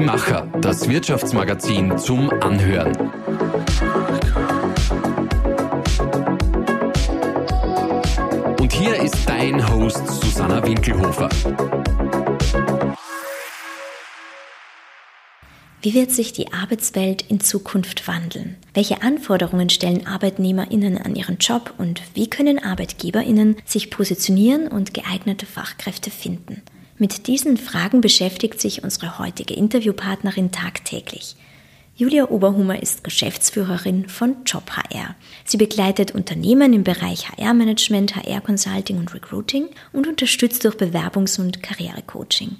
Die Macher, das Wirtschaftsmagazin zum Anhören. Und hier ist dein Host Susanna Winkelhofer. Wie wird sich die Arbeitswelt in Zukunft wandeln? Welche Anforderungen stellen Arbeitnehmerinnen an ihren Job und wie können Arbeitgeberinnen sich positionieren und geeignete Fachkräfte finden? Mit diesen Fragen beschäftigt sich unsere heutige Interviewpartnerin tagtäglich. Julia Oberhummer ist Geschäftsführerin von JobHR. Sie begleitet Unternehmen im Bereich HR-Management, HR-Consulting und Recruiting und unterstützt durch Bewerbungs- und Karrierecoaching.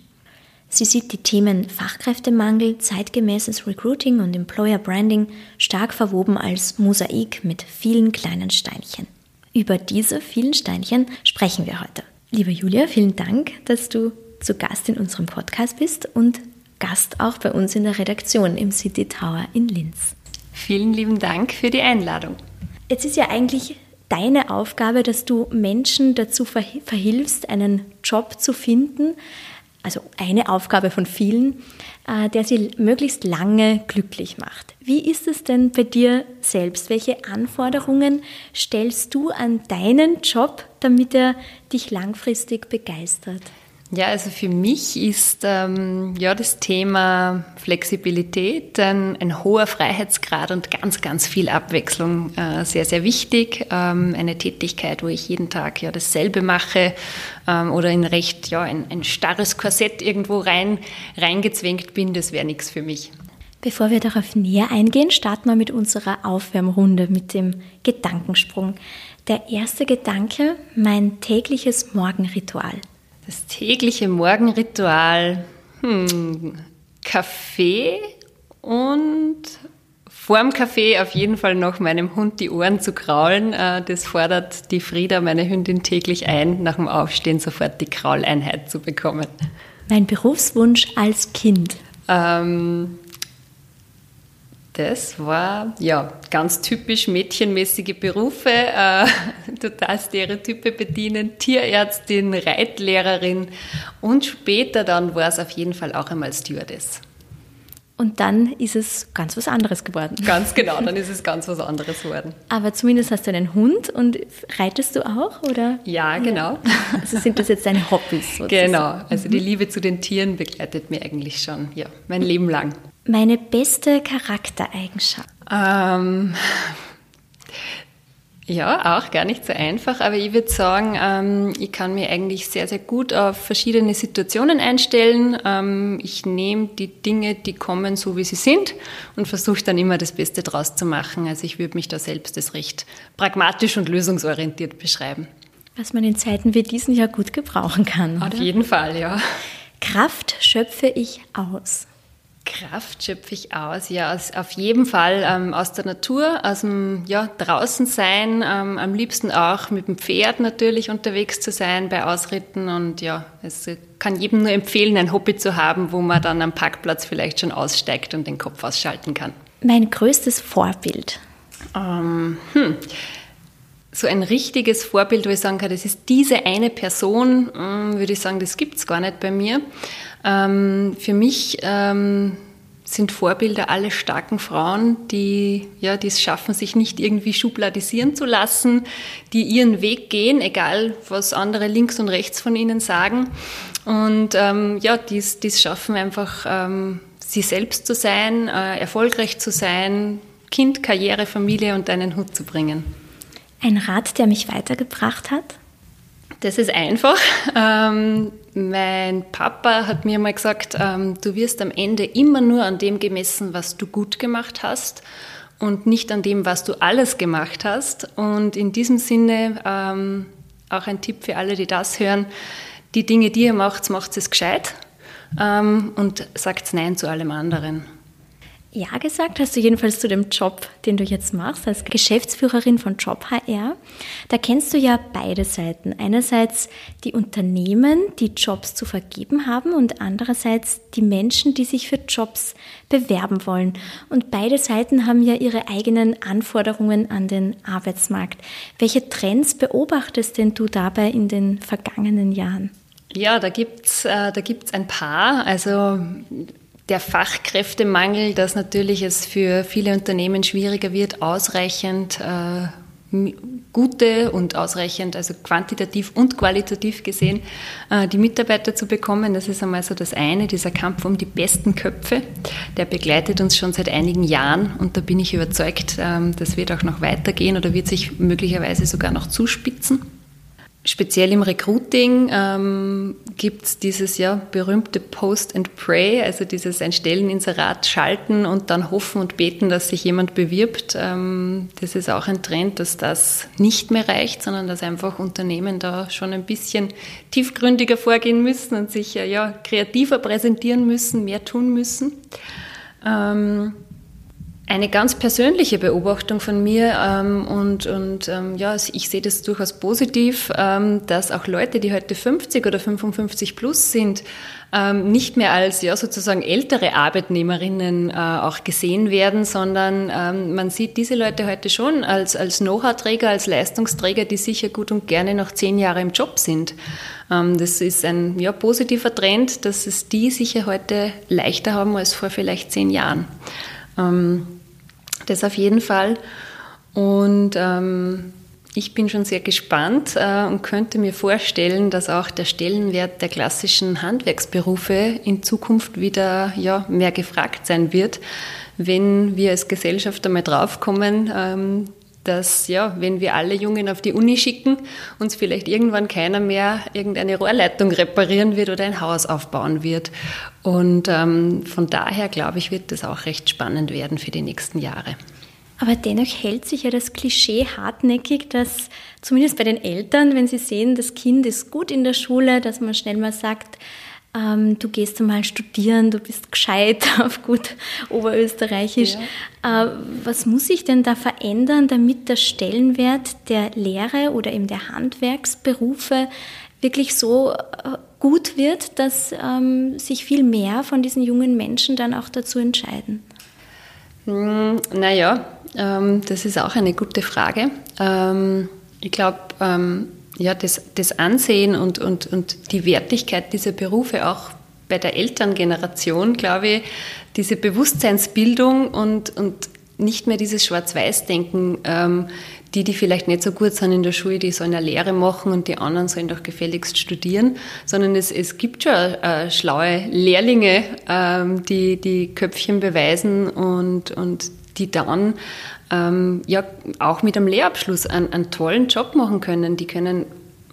Sie sieht die Themen Fachkräftemangel, zeitgemäßes Recruiting und Employer Branding stark verwoben als Mosaik mit vielen kleinen Steinchen. Über diese vielen Steinchen sprechen wir heute. Liebe Julia, vielen Dank, dass du zu Gast in unserem Podcast bist und Gast auch bei uns in der Redaktion im City Tower in Linz. Vielen lieben Dank für die Einladung. Jetzt ist ja eigentlich deine Aufgabe, dass du Menschen dazu verhilfst, einen Job zu finden, also eine Aufgabe von vielen, äh, der sie möglichst lange glücklich macht. Wie ist es denn bei dir selbst? Welche Anforderungen stellst du an deinen Job, damit er dich langfristig begeistert? Ja, also für mich ist ähm, ja das Thema Flexibilität, ein, ein, hoher Freiheitsgrad und ganz, ganz viel Abwechslung äh, sehr, sehr wichtig. Ähm, eine Tätigkeit, wo ich jeden Tag ja dasselbe mache ähm, oder in recht ja ein, ein starres Korsett irgendwo rein reingezwängt bin, das wäre nichts für mich. Bevor wir darauf näher eingehen, starten wir mit unserer Aufwärmrunde, mit dem Gedankensprung. Der erste Gedanke, mein tägliches Morgenritual. Das tägliche Morgenritual, hm, Kaffee und vorm Kaffee auf jeden Fall noch meinem Hund die Ohren zu kraulen. Äh, das fordert die Frieda, meine Hündin, täglich ein, nach dem Aufstehen sofort die Krauleinheit zu bekommen. Mein Berufswunsch als Kind? Ähm, das war ja ganz typisch mädchenmäßige Berufe, äh, total Stereotype bedienen, Tierärztin, Reitlehrerin und später dann war es auf jeden Fall auch einmal Stewardess. Und dann ist es ganz was anderes geworden. Ganz genau, dann ist es ganz was anderes geworden. Aber zumindest hast du einen Hund und reitest du auch, oder? Ja, genau. Also sind das jetzt deine Hobbys? Sozusagen? Genau, also die mhm. Liebe zu den Tieren begleitet mir eigentlich schon, ja, mein Leben lang. Meine beste Charaktereigenschaft? Ähm, ja, auch gar nicht so einfach, aber ich würde sagen, ähm, ich kann mir eigentlich sehr, sehr gut auf verschiedene Situationen einstellen. Ähm, ich nehme die Dinge, die kommen, so wie sie sind und versuche dann immer das Beste draus zu machen. Also ich würde mich da selbst als recht pragmatisch und lösungsorientiert beschreiben. Was man in Zeiten wie diesen ja gut gebrauchen kann. Oder? Auf jeden Fall, ja. Kraft schöpfe ich aus. Kraft schöpfe ich aus? Ja, auf jeden Fall ähm, aus der Natur, aus dem ja, draußen sein, ähm, am liebsten auch mit dem Pferd natürlich unterwegs zu sein bei Ausritten und ja, es kann jedem nur empfehlen, ein Hobby zu haben, wo man dann am Parkplatz vielleicht schon aussteigt und den Kopf ausschalten kann. Mein größtes Vorbild? Ähm, hm. So ein richtiges Vorbild, wo ich sagen kann, das ist diese eine Person, hm, würde ich sagen, das gibt es gar nicht bei mir. Ähm, für mich ähm, sind Vorbilder alle starken Frauen, die ja, die es schaffen, sich nicht irgendwie schubladisieren zu lassen, die ihren Weg gehen, egal was andere links und rechts von ihnen sagen. Und ähm, ja, die es schaffen einfach, ähm, sie selbst zu sein, äh, erfolgreich zu sein, Kind, Karriere, Familie und einen Hut zu bringen. Ein Rat, der mich weitergebracht hat? Das ist einfach. Ähm, mein Papa hat mir mal gesagt, ähm, du wirst am Ende immer nur an dem gemessen, was du gut gemacht hast und nicht an dem, was du alles gemacht hast. Und in diesem Sinne ähm, auch ein Tipp für alle, die das hören, die Dinge, die ihr macht, macht es gescheit ähm, und sagt Nein zu allem anderen. Ja gesagt hast du jedenfalls zu dem Job, den du jetzt machst, als Geschäftsführerin von Job HR. Da kennst du ja beide Seiten. Einerseits die Unternehmen, die Jobs zu vergeben haben und andererseits die Menschen, die sich für Jobs bewerben wollen. Und beide Seiten haben ja ihre eigenen Anforderungen an den Arbeitsmarkt. Welche Trends beobachtest denn du dabei in den vergangenen Jahren? Ja, da gibt's äh, ein paar. Also der Fachkräftemangel, dass natürlich es für viele Unternehmen schwieriger wird, ausreichend äh, gute und ausreichend, also quantitativ und qualitativ gesehen, äh, die Mitarbeiter zu bekommen. Das ist einmal so das eine, dieser Kampf um die besten Köpfe. Der begleitet uns schon seit einigen Jahren und da bin ich überzeugt, ähm, das wird auch noch weitergehen oder wird sich möglicherweise sogar noch zuspitzen. Speziell im Recruiting ähm, gibt es dieses ja berühmte Post and Pray, also dieses ein Stelleninserat schalten und dann hoffen und beten, dass sich jemand bewirbt. Ähm, das ist auch ein Trend, dass das nicht mehr reicht, sondern dass einfach Unternehmen da schon ein bisschen tiefgründiger vorgehen müssen und sich ja kreativer präsentieren müssen, mehr tun müssen. Ähm, eine ganz persönliche Beobachtung von mir ähm, und, und ähm, ja, ich sehe das durchaus positiv, ähm, dass auch Leute, die heute 50 oder 55 plus sind, ähm, nicht mehr als ja sozusagen ältere Arbeitnehmerinnen äh, auch gesehen werden, sondern ähm, man sieht diese Leute heute schon als, als Know-how-Träger, als Leistungsträger, die sicher gut und gerne noch zehn Jahre im Job sind. Ähm, das ist ein ja, positiver Trend, dass es die sicher heute leichter haben als vor vielleicht zehn Jahren. Das auf jeden Fall. Und ähm, ich bin schon sehr gespannt äh, und könnte mir vorstellen, dass auch der Stellenwert der klassischen Handwerksberufe in Zukunft wieder ja, mehr gefragt sein wird, wenn wir als Gesellschaft einmal draufkommen, ähm, dass ja, wenn wir alle Jungen auf die Uni schicken, uns vielleicht irgendwann keiner mehr irgendeine Rohrleitung reparieren wird oder ein Haus aufbauen wird. Und ähm, von daher glaube ich, wird das auch recht spannend werden für die nächsten Jahre. Aber dennoch hält sich ja das Klischee hartnäckig, dass zumindest bei den Eltern, wenn sie sehen, das Kind ist gut in der Schule, dass man schnell mal sagt, ähm, du gehst einmal studieren, du bist gescheit auf gut Oberösterreichisch. Ja. Äh, was muss sich denn da verändern, damit der Stellenwert der Lehre oder eben der Handwerksberufe wirklich so äh, gut wird, dass ähm, sich viel mehr von diesen jungen Menschen dann auch dazu entscheiden? Hm, naja, ähm, das ist auch eine gute Frage. Ähm, ich glaube, ähm, ja, das, das Ansehen und, und, und die Wertigkeit dieser Berufe auch bei der Elterngeneration, glaube ich, diese Bewusstseinsbildung und, und nicht mehr dieses Schwarz-Weiß-Denken, ähm, die, die vielleicht nicht so gut sind in der Schule, die sollen eine Lehre machen und die anderen sollen doch gefälligst studieren, sondern es, es gibt schon äh, schlaue Lehrlinge, ähm, die die Köpfchen beweisen und, und die dann ähm, ja auch mit einem Lehrabschluss einen, einen tollen Job machen können. Die können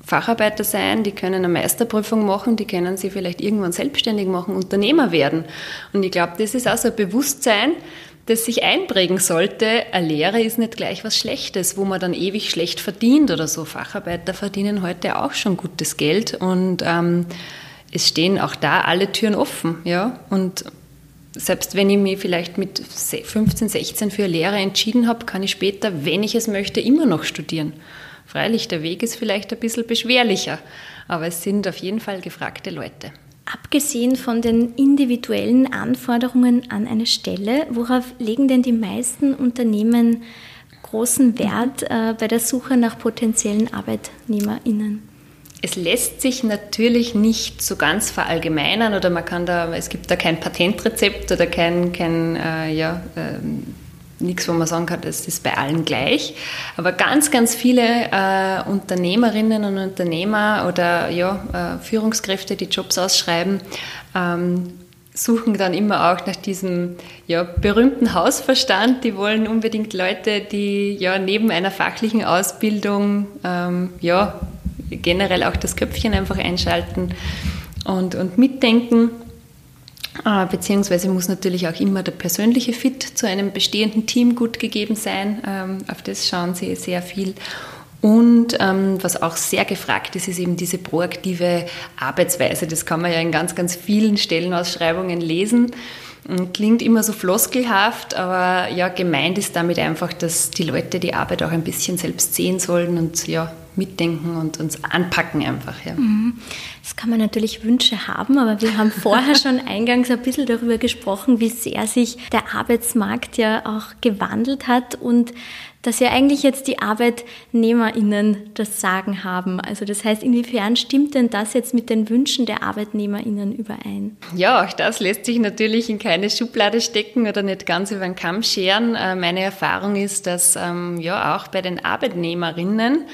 Facharbeiter sein, die können eine Meisterprüfung machen, die können sie vielleicht irgendwann selbstständig machen, Unternehmer werden. Und ich glaube, das ist auch so ein Bewusstsein, das sich einprägen sollte, eine Lehre ist nicht gleich was Schlechtes, wo man dann ewig schlecht verdient oder so. Facharbeiter verdienen heute auch schon gutes Geld und ähm, es stehen auch da alle Türen offen. Ja? Und selbst wenn ich mich vielleicht mit 15, 16 für eine Lehre entschieden habe, kann ich später, wenn ich es möchte, immer noch studieren. Freilich, der Weg ist vielleicht ein bisschen beschwerlicher, aber es sind auf jeden Fall gefragte Leute. Abgesehen von den individuellen Anforderungen an eine Stelle, worauf legen denn die meisten Unternehmen großen Wert äh, bei der Suche nach potenziellen ArbeitnehmerInnen? Es lässt sich natürlich nicht so ganz verallgemeinern oder man kann da, es gibt da kein Patentrezept oder kein, kein äh, ja, äh, nichts, wo man sagen kann, das ist bei allen gleich. Aber ganz, ganz viele äh, Unternehmerinnen und Unternehmer oder ja, äh, Führungskräfte, die Jobs ausschreiben, ähm, suchen dann immer auch nach diesem ja, berühmten Hausverstand. Die wollen unbedingt Leute, die ja neben einer fachlichen Ausbildung ähm, ja, generell auch das Köpfchen einfach einschalten und, und mitdenken. Äh, beziehungsweise muss natürlich auch immer der persönliche Fit zu einem bestehenden Team gut gegeben sein. Ähm, auf das schauen sie sehr viel. Und ähm, was auch sehr gefragt ist, ist eben diese proaktive Arbeitsweise. Das kann man ja in ganz, ganz vielen Stellenausschreibungen lesen. Klingt immer so floskelhaft, aber ja, gemeint ist damit einfach, dass die Leute die Arbeit auch ein bisschen selbst sehen sollen und ja, mitdenken und uns anpacken einfach. Ja. Mhm. Das kann man natürlich Wünsche haben, aber wir haben vorher schon eingangs ein bisschen darüber gesprochen, wie sehr sich der Arbeitsmarkt ja auch gewandelt hat und dass ja eigentlich jetzt die ArbeitnehmerInnen das Sagen haben. Also das heißt, inwiefern stimmt denn das jetzt mit den Wünschen der ArbeitnehmerInnen überein? Ja, auch das lässt sich natürlich in keine Schublade stecken oder nicht ganz über den Kamm scheren. Äh, meine Erfahrung ist, dass ähm, ja auch bei den Arbeitnehmerinnen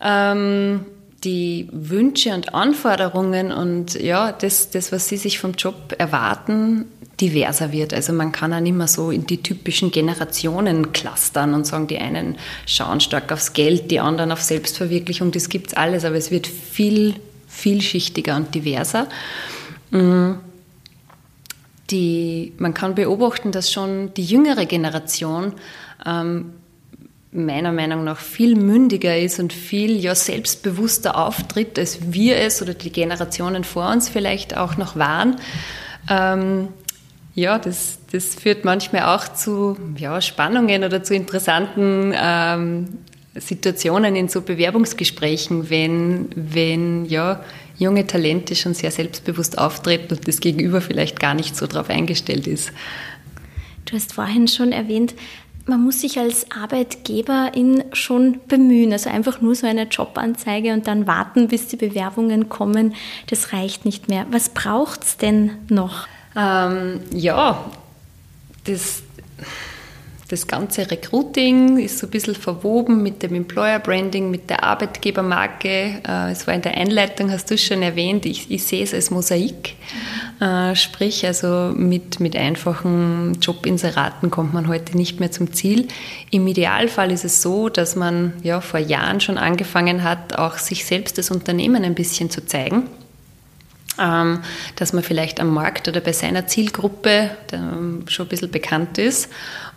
ähm, die Wünsche und Anforderungen und ja, das, das, was sie sich vom Job erwarten, diverser wird. Also man kann auch nicht mehr so in die typischen Generationen clustern und sagen, die einen schauen stark aufs Geld, die anderen auf Selbstverwirklichung, das gibt es alles, aber es wird viel vielschichtiger und diverser. Mm. Die, man kann beobachten, dass schon die jüngere Generation ähm, meiner Meinung nach viel mündiger ist und viel ja selbstbewusster auftritt, als wir es oder die Generationen vor uns vielleicht auch noch waren. Ähm, ja, das, das führt manchmal auch zu ja, Spannungen oder zu interessanten ähm, Situationen in so Bewerbungsgesprächen, wenn, wenn ja, junge Talente schon sehr selbstbewusst auftreten und das Gegenüber vielleicht gar nicht so darauf eingestellt ist. Du hast vorhin schon erwähnt, man muss sich als Arbeitgeberin schon bemühen. Also einfach nur so eine Jobanzeige und dann warten, bis die Bewerbungen kommen, das reicht nicht mehr. Was braucht es denn noch? Ähm, ja, das, das ganze Recruiting ist so ein bisschen verwoben mit dem Employer Branding, mit der Arbeitgebermarke. Äh, es war in der Einleitung, hast du schon erwähnt, ich, ich sehe es als Mosaik. Äh, sprich, also mit, mit einfachen Jobinseraten kommt man heute nicht mehr zum Ziel. Im Idealfall ist es so, dass man ja vor Jahren schon angefangen hat, auch sich selbst das Unternehmen ein bisschen zu zeigen ähm, dass man vielleicht am Markt oder bei seiner Zielgruppe schon ein bisschen bekannt ist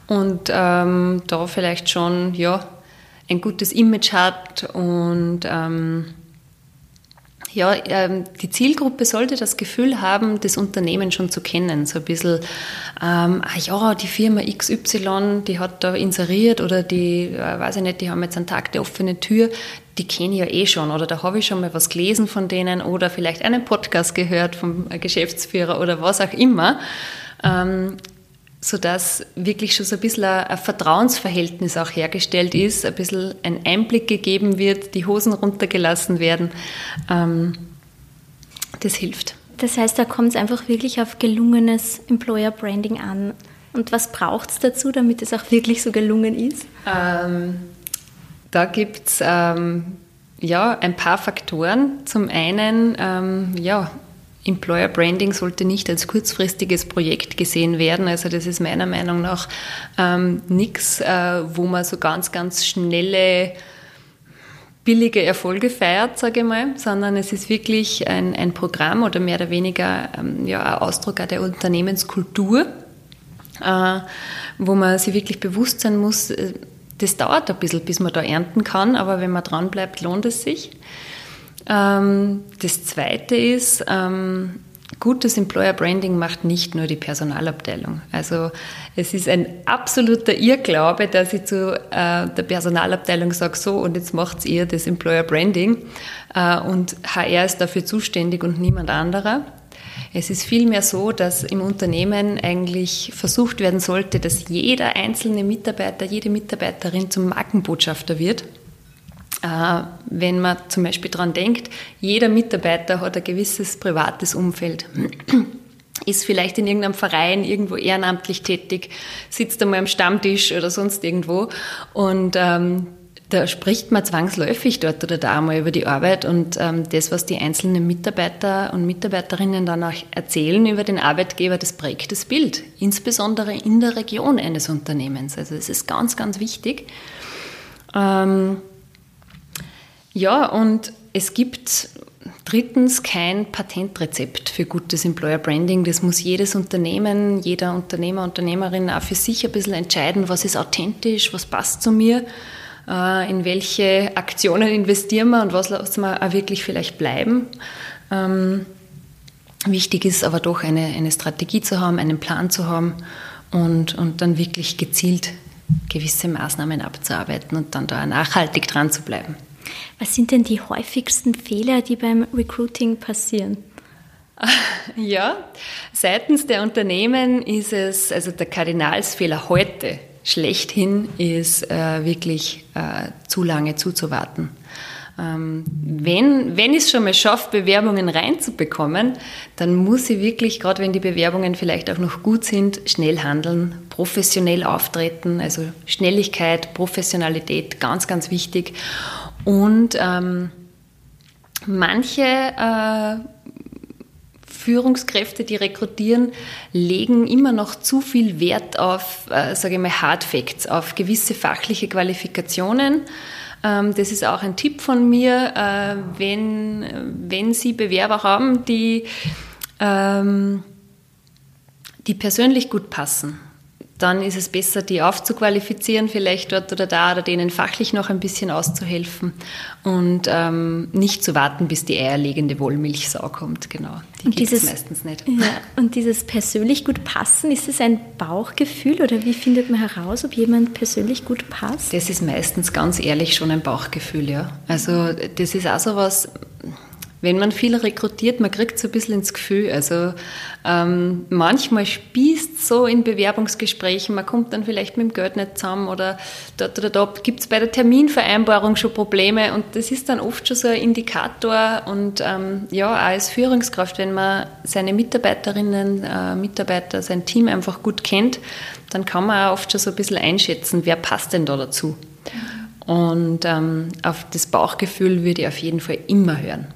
und ähm, da vielleicht schon ja, ein gutes Image hat und ähm, ja, ähm, die Zielgruppe sollte das Gefühl haben, das Unternehmen schon zu kennen. So ein bisschen, ähm, ah ja, die Firma XY, die hat da inseriert oder die, äh, weiß ich nicht, die haben jetzt einen Tag der offenen Tür, die kenne ich ja eh schon oder da habe ich schon mal was gelesen von denen oder vielleicht einen Podcast gehört vom Geschäftsführer oder was auch immer. Ähm, sodass wirklich schon so ein bisschen ein, Vertrauensverhältnis auch hergestellt ist, ein bisschen ein Einblick gegeben wird, die Hosen runtergelassen werden. Ähm, das hilft. Das heißt, da kommt es einfach wirklich auf gelungenes Employer Branding an. Und was braucht es dazu, damit es auch wirklich so gelungen ist? Ähm, da gibt es ähm, ja, ein paar Faktoren. Zum einen, ähm, ja, Employer Branding sollte nicht als kurzfristiges Projekt gesehen werden. Also das ist meiner Meinung nach ähm, nichts, äh, wo man so ganz, ganz schnelle, billige Erfolge feiert, sage ich mal, sondern es ist wirklich ein, ein Programm oder mehr oder weniger ähm, ja, ein Ausdruck der Unternehmenskultur, äh, wo man sich wirklich bewusst sein muss, äh, das dauert ein bisschen, bis man da ernten kann, aber wenn man dran bleibt, lohnt es sich. Ähm, das Zweite ist, ähm, gutes Employer Branding macht nicht nur die Personalabteilung. Also es ist ein absoluter Irrglaube, dass ich zu äh, der Personalabteilung sage, so und jetzt macht ihr das Employer Branding äh, und HR ist dafür zuständig und niemand anderer. Es ist vielmehr so, dass im Unternehmen eigentlich versucht werden sollte, dass jeder einzelne Mitarbeiter, jede Mitarbeiterin zum Markenbotschafter wird wenn man zum Beispiel daran denkt, jeder Mitarbeiter hat ein gewisses privates Umfeld ist vielleicht in irgendeinem Verein irgendwo ehrenamtlich tätig, sitzt einmal am Stammtisch oder sonst irgendwo und ähm, da spricht man zwangsläufig dort oder da einmal über die Arbeit und ähm, das, was die einzelnen Mitarbeiter und Mitarbeiterinnen dann auch erzählen über den Arbeitgeber, das prägt das Bild, insbesondere in der Region eines Unternehmens. Also das ist ganz, ganz wichtig. Ähm, ja, und es gibt drittens kein Patentrezept für gutes Employer Branding. Das muss jedes Unternehmen, jeder Unternehmer, Unternehmerin auch für sich ein bisschen entscheiden, was ist authentisch, was passt zu mir, äh, in welche Aktionen investieren wir und was lassen wir auch wirklich vielleicht bleiben. Ähm, wichtig ist aber doch eine, eine Strategie zu haben, einen Plan zu haben und, und dann wirklich gezielt gewisse Maßnahmen abzuarbeiten und dann da nachhaltig dran zu bleiben. Was sind denn die häufigsten Fehler, die beim Recruiting passieren? Ja, seitens der Unternehmen ist es, also der Kardinalsfehler heute schlechthin ist äh, wirklich äh, zu lange zuzuwarten. Ähm, wenn, wenn ich es schon mal schaffe, Bewerbungen reinzubekommen, dann muss ich wirklich, gerade wenn die Bewerbungen vielleicht auch noch gut sind, schnell handeln, professionell auftreten. Also Schnelligkeit, Professionalität, ganz, ganz wichtig. Und ähm, manche äh, Führungskräfte, die rekrutieren, legen immer noch zu viel Wert auf, äh, sage ich mal, Hard Facts, auf gewisse fachliche Qualifikationen. Ähm, das ist auch ein Tipp von mir, äh, wenn, wenn Sie Bewerber haben, die, ähm, die persönlich gut passen dann ist es besser, die aufzuqualifizieren, vielleicht dort oder da, oder denen fachlich noch ein bisschen auszuhelfen und ähm, nicht zu warten, bis die eierlegende Wollmilchsau kommt. Genau, die gibt es meistens nicht. Ja, und dieses persönlich gut passen, ist es ein Bauchgefühl oder wie findet man heraus, ob jemand persönlich gut passt? Das ist meistens ganz ehrlich schon ein Bauchgefühl, ja. Also das ist auch so was, wenn man viel rekrutiert, man kriegt so ein bisschen ins Gefühl. Also ähm, manchmal spießt so in Bewerbungsgesprächen, man kommt dann vielleicht mit dem Geld nicht zusammen oder dort oder dort gibt es bei der Terminvereinbarung schon Probleme und das ist dann oft schon so ein Indikator und ähm, ja, auch als Führungskraft, wenn man seine Mitarbeiterinnen, äh, Mitarbeiter, sein Team einfach gut kennt, dann kann man auch oft schon so ein bisschen einschätzen, wer passt denn da dazu. Und ähm, auf das Bauchgefühl würde ich auf jeden Fall immer hören.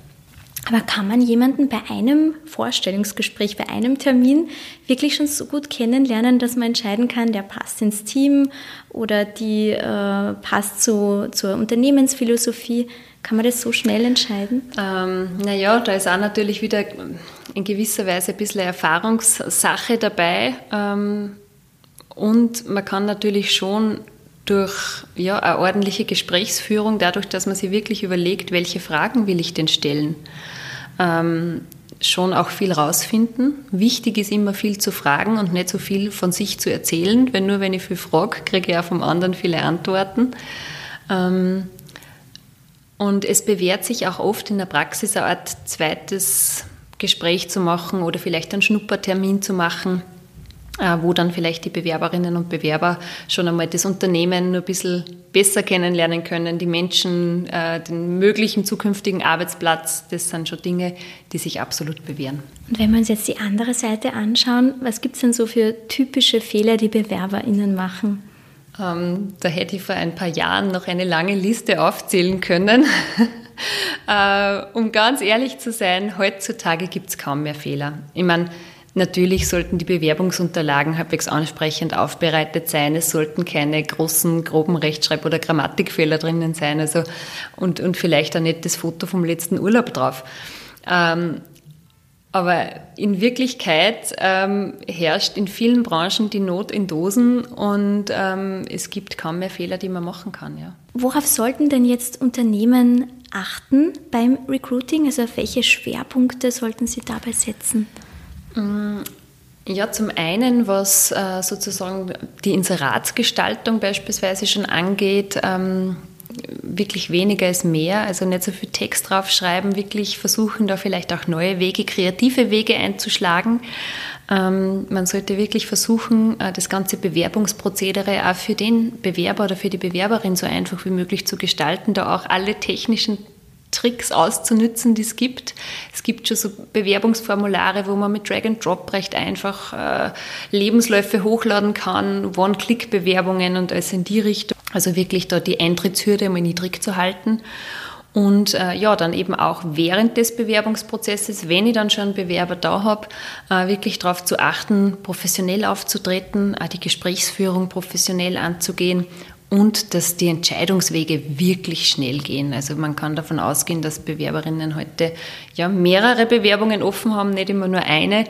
Aber kann man jemanden bei einem Vorstellungsgespräch, bei einem Termin wirklich schon so gut kennenlernen, dass man entscheiden kann, der passt ins Team oder die äh, passt zu, zur Unternehmensphilosophie? Kann man das so schnell entscheiden? Ähm, naja, da ist auch natürlich wieder in gewisser Weise ein bisschen Erfahrungssache dabei. Ähm, und man kann natürlich schon durch ja, eine ordentliche Gesprächsführung, dadurch, dass man sich wirklich überlegt, welche Fragen will ich denn stellen, ähm, schon auch viel rausfinden. Wichtig ist immer viel zu fragen und nicht so viel von sich zu erzählen, weil nur wenn ich viel frage, kriege ich auch vom anderen viele Antworten. Ähm, und es bewährt sich auch oft in der Praxis eine Art zweites Gespräch zu machen oder vielleicht einen Schnuppertermin zu machen wo dann vielleicht die Bewerberinnen und Bewerber schon einmal das Unternehmen nur ein bisschen besser kennenlernen können, die Menschen, äh, den möglichen zukünftigen Arbeitsplatz. Das sind schon Dinge, die sich absolut bewähren. Und wenn wir uns jetzt die andere Seite anschauen, was gibt es denn so für typische Fehler, die BewerberInnen machen? Ähm, da hätte ich vor ein paar Jahren noch eine lange Liste aufzählen können. äh, um ganz ehrlich zu sein, heutzutage gibt es kaum mehr Fehler. Ich meine, Natürlich sollten die Bewerbungsunterlagen halbwegs ansprechend aufbereitet sein. Es sollten keine großen, groben Rechtschreib- oder Grammatikfehler drinnen sein. Also, und, und vielleicht nicht das Foto vom letzten Urlaub drauf. Ähm, aber in Wirklichkeit ähm, herrscht in vielen Branchen die Not in Dosen und ähm, es gibt kaum mehr Fehler, die man machen kann. Ja. Worauf sollten denn jetzt Unternehmen achten beim Recruiting? Also auf welche Schwerpunkte sollten sie dabei setzen? Mm, ja, zum einen, was äh, sozusagen die Inseratsgestaltung beispielsweise schon angeht, ähm, wirklich weniger ist mehr, also nicht so viel Text draufschreiben, wirklich versuchen, da vielleicht auch neue Wege, kreative Wege einzuschlagen. Ähm, man sollte wirklich versuchen, äh, das ganze Bewerbungsprozedere auch für den Bewerber oder für die Bewerberin so einfach wie möglich zu gestalten, da auch alle technischen Tricks auszunützen, die es gibt. Es gibt schon so Bewerbungsformulare, wo man mit Drag and Drop recht einfach äh, Lebensläufe hochladen kann, One-Click-Bewerbungen und alles in die Richtung. Also wirklich da die Eintrittshürde mal niedrig zu halten. Und äh, ja, dann eben auch während des Bewerbungsprozesses, wenn ich dann schon einen Bewerber da habe, äh, wirklich darauf zu achten, professionell aufzutreten, äh, die Gesprächsführung professionell anzugehen und dass die Entscheidungswege wirklich schnell gehen. Also man kann davon ausgehen, dass Bewerberinnen heute ja mehrere Bewerbungen offen haben, nicht immer nur eine.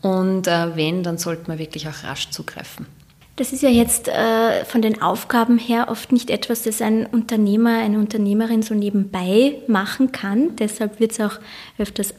Und äh, wenn, dann sollte man wirklich auch rasch zugreifen. Das ist ja jetzt äh, von den Aufgaben her oft nicht etwas, das ein Unternehmer, eine Unternehmerin so nebenbei machen kann. Deshalb wird es auch öfters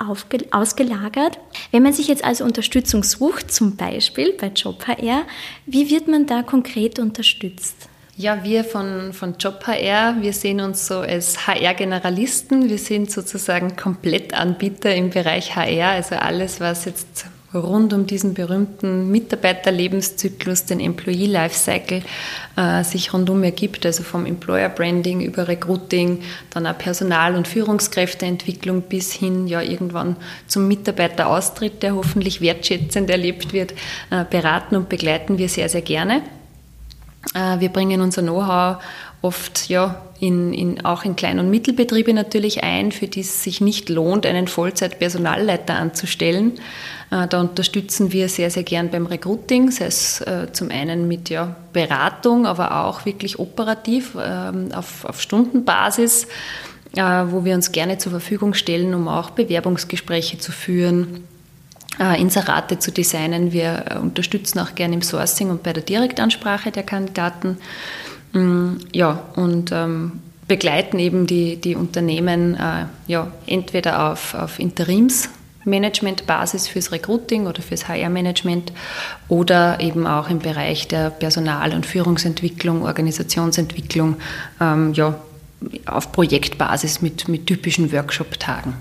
ausgelagert. Wenn man sich jetzt also Unterstützung sucht, zum Beispiel bei JobHR, wie wird man da konkret unterstützt? Ja, wir von, von Job HR, wir sehen uns so als HR-Generalisten. Wir sind sozusagen Komplettanbieter im Bereich HR, also alles, was jetzt rund um diesen berühmten Mitarbeiterlebenszyklus, den Employee Lifecycle, äh, sich rundum ergibt, also vom Employer Branding über Recruiting, dann auch Personal- und Führungskräfteentwicklung bis hin ja irgendwann zum Mitarbeiteraustritt, der hoffentlich wertschätzend erlebt wird, äh, beraten und begleiten wir sehr, sehr gerne. Äh, wir bringen unser Know-how oft ja in, in, auch in Klein- und Mittelbetriebe natürlich ein, für die es sich nicht lohnt, einen Vollzeit-Personalleiter anzustellen. Äh, da unterstützen wir sehr, sehr gern beim Recruiting, sei es äh, zum einen mit ja, Beratung, aber auch wirklich operativ ähm, auf, auf Stundenbasis, wo wir uns gerne zur Verfügung stellen, um auch Bewerbungsgespräche zu führen Inserate zu designen. Wir unterstützen auch gerne im Sourcing und bei der Direktansprache der Kandidaten. Mm, ja, und ähm, begleiten eben die, die Unternehmen äh, ja, entweder auf, auf Interimsmanagementbasis fürs Recruiting oder fürs HR-Management oder eben auch im Bereich der Personal- und Führungsentwicklung, Organisationsentwicklung, ähm, ja, auf Projektbasis mit, mit typischen Workshop-Tagen.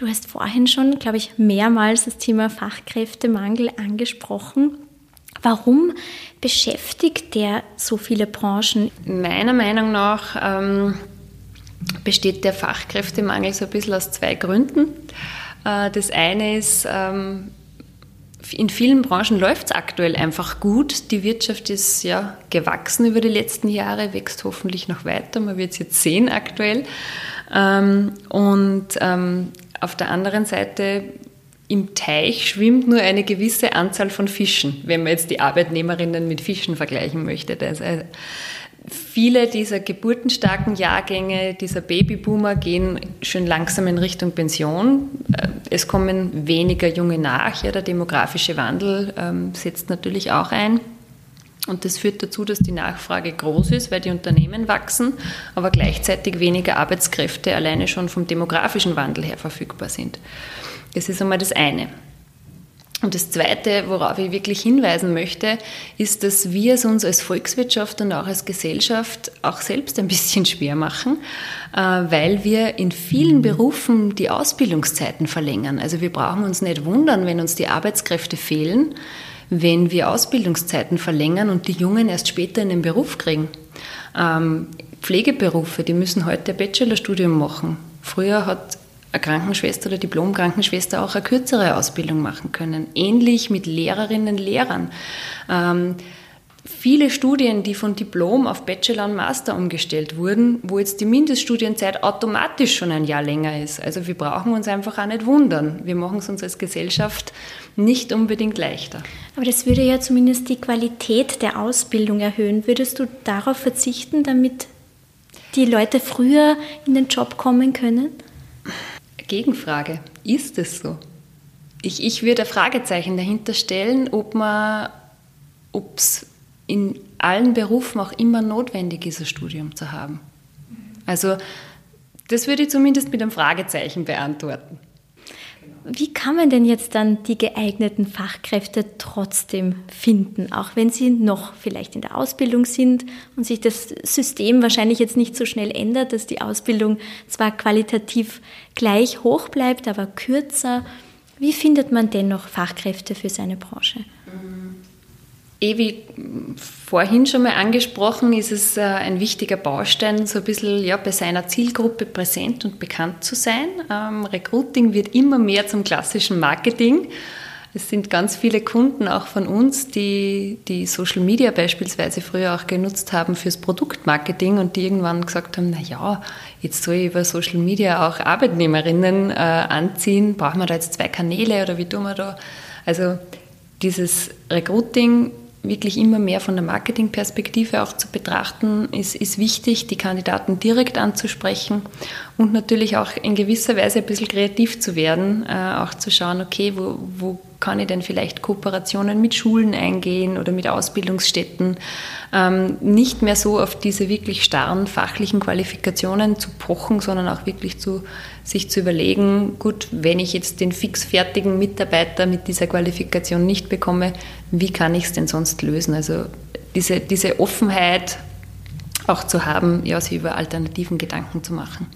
Du hast vorhin schon, glaube ich, mehrmals das Thema Fachkräftemangel angesprochen. Warum beschäftigt der so viele Branchen? Meiner Meinung nach ähm, besteht der Fachkräftemangel so ein bisschen aus zwei Gründen. Äh, das eine ist, ähm, in vielen Branchen läuft es aktuell einfach gut. Die Wirtschaft ist ja gewachsen über die letzten Jahre, wächst hoffentlich noch weiter. Man wird es jetzt sehen aktuell. Ähm, und ähm, auf der anderen Seite im Teich schwimmt nur eine gewisse Anzahl von Fischen, wenn man jetzt die Arbeitnehmerinnen mit Fischen vergleichen möchte. Also viele dieser geburtenstarken Jahrgänge, dieser Babyboomer gehen schon langsam in Richtung Pension. Es kommen weniger Junge nach. Ja, der demografische Wandel ähm, setzt natürlich auch ein. Und das führt dazu, dass die Nachfrage groß ist, weil die Unternehmen wachsen, aber gleichzeitig weniger Arbeitskräfte alleine schon vom demografischen Wandel her verfügbar sind. Das ist einmal das eine. Und das Zweite, worauf ich wirklich hinweisen möchte, ist, dass wir es uns als Volkswirtschaft und auch als Gesellschaft auch selbst ein bisschen schwer machen, äh, weil wir in vielen Berufen die Ausbildungszeiten verlängern. Also wir brauchen uns nicht wundern, wenn uns die Arbeitskräfte fehlen, wenn wir Ausbildungszeiten verlängern und die Jungen erst später in den Beruf kriegen. Ähm, Pflegeberufe, die müssen heute ein Bachelorstudium machen. Früher hat eine Krankenschwester oder Diplom-Krankenschwester auch eine kürzere Ausbildung machen können. Ähnlich mit Lehrerinnen und Lehrern. Ähm, viele Studien, die von Diplom auf Bachelor und Master umgestellt wurden, wo jetzt die Mindeststudienzeit automatisch schon ein Jahr länger ist. Also wir brauchen uns einfach auch nicht wundern. Wir machen es uns als Gesellschaft nicht unbedingt leichter. Aber das würde ja zumindest die Qualität der Ausbildung erhöhen. Würdest du darauf verzichten, damit die Leute früher in den Job kommen können? Gegenfrage, ist es so? Ich, ich würde ein Fragezeichen dahinter stellen, ob es in allen Berufen auch immer notwendig ist, ein Studium zu haben. Also das würde ich zumindest mit einem Fragezeichen beantworten. Wie kann man denn jetzt dann die geeigneten Fachkräfte trotzdem finden, auch wenn sie noch vielleicht in der Ausbildung sind und sich das System wahrscheinlich jetzt nicht so schnell ändert, dass die Ausbildung zwar qualitativ gleich hoch bleibt, aber kürzer? Wie findet man dennoch Fachkräfte für seine Branche? Wie vorhin schon mal angesprochen, ist es äh, ein wichtiger Baustein, so ein bisschen ja, bei seiner Zielgruppe präsent und bekannt zu sein. Ähm, Recruiting wird immer mehr zum klassischen Marketing. Es sind ganz viele Kunden auch von uns, die, die Social Media beispielsweise früher auch genutzt haben fürs Produktmarketing und die irgendwann gesagt haben, na ja, jetzt soll ich über Social Media auch Arbeitnehmerinnen äh, anziehen, brauchen wir da jetzt zwei Kanäle oder wie tun wir da? Also dieses Recruiting wirklich immer mehr von der Marketingperspektive auch zu betrachten, ist, ist wichtig, die Kandidaten direkt anzusprechen und natürlich auch in gewisser Weise ein bisschen kreativ zu werden, äh, auch zu schauen, okay, wo, wo kann ich denn vielleicht Kooperationen mit Schulen eingehen oder mit Ausbildungsstätten, ähm, nicht mehr so auf diese wirklich starren fachlichen Qualifikationen zu pochen, sondern auch wirklich zu, sich zu überlegen, gut, wenn ich jetzt den fixfertigen Mitarbeiter mit dieser Qualifikation nicht bekomme, wie kann ich es denn sonst lösen? Also diese, diese Offenheit auch zu haben, ja, sich über Alternativen Gedanken zu machen.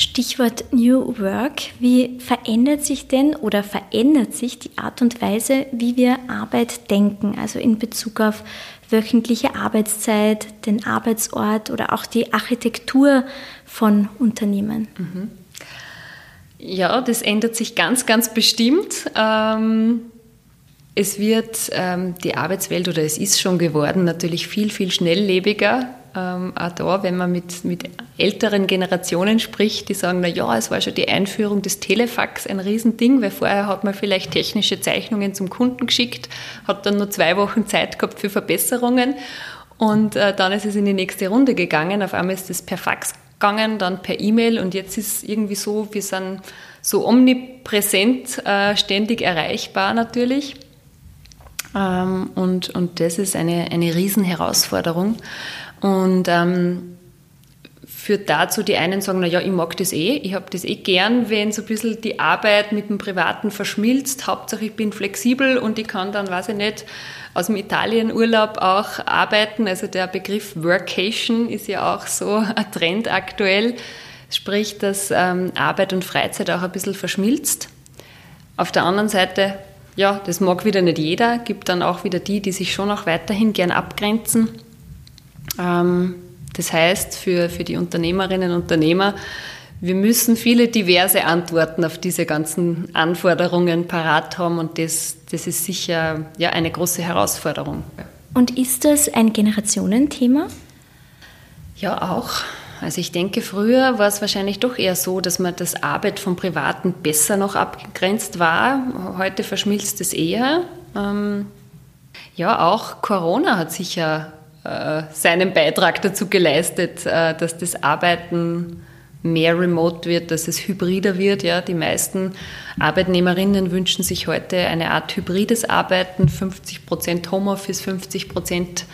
Stichwort New Work. Wie verändert sich denn oder verändert sich die Art und Weise, wie wir Arbeit denken, also in Bezug auf wöchentliche Arbeitszeit, den Arbeitsort oder auch die Architektur von Unternehmen? Mhm. Ja, das ändert sich ganz, ganz bestimmt. Ähm, es wird ähm, die Arbeitswelt oder es ist schon geworden natürlich viel, viel schnelllebiger. Ähm, auch da, wenn man mit, mit älteren Generationen spricht, die sagen, na ja, es war schon die Einführung des Telefax ein Riesending, weil vorher hat man vielleicht technische Zeichnungen zum Kunden geschickt, hat dann nur zwei Wochen Zeit gehabt für Verbesserungen und äh, dann ist es in die nächste Runde gegangen. Auf einmal ist es per Fax gegangen, dann per E-Mail und jetzt ist es irgendwie so, wir sind so omnipräsent, äh, ständig erreichbar natürlich. Ähm, und, und das ist eine, eine Riesenherausforderung. Und ähm, führt dazu, die einen sagen, na ja, ich mag das eh, ich habe das eh gern, wenn so ein bisschen die Arbeit mit dem Privaten verschmilzt. Hauptsache ich bin flexibel und ich kann dann, weiß ich nicht, aus dem Italienurlaub auch arbeiten. Also der Begriff Workation ist ja auch so ein Trend aktuell. Sprich, dass ähm, Arbeit und Freizeit auch ein bisschen verschmilzt. Auf der anderen Seite, ja, das mag wieder nicht jeder, gibt dann auch wieder die, die sich schon auch weiterhin gern abgrenzen. Ähm, das heißt, für, für die Unternehmerinnen und Unternehmer, wir müssen viele diverse Antworten auf diese ganzen Anforderungen parat haben und das, das ist sicher ja, eine große Herausforderung. Und ist das ein Generationenthema? Ja, auch. Also ich denke, früher war es wahrscheinlich doch eher so, dass man das Arbeit vom Privaten besser noch abgegrenzt war. Heute verschmilzt es eher. Ähm, ja, auch Corona hat sicher äh, seinen Beitrag dazu geleistet, äh, dass das Arbeiten mehr remote wird, dass es hybrider wird. Ja, die meisten Arbeitnehmerinnen wünschen sich heute eine Art hybrides Arbeiten, 50 Prozent Homeoffice, 50 Prozent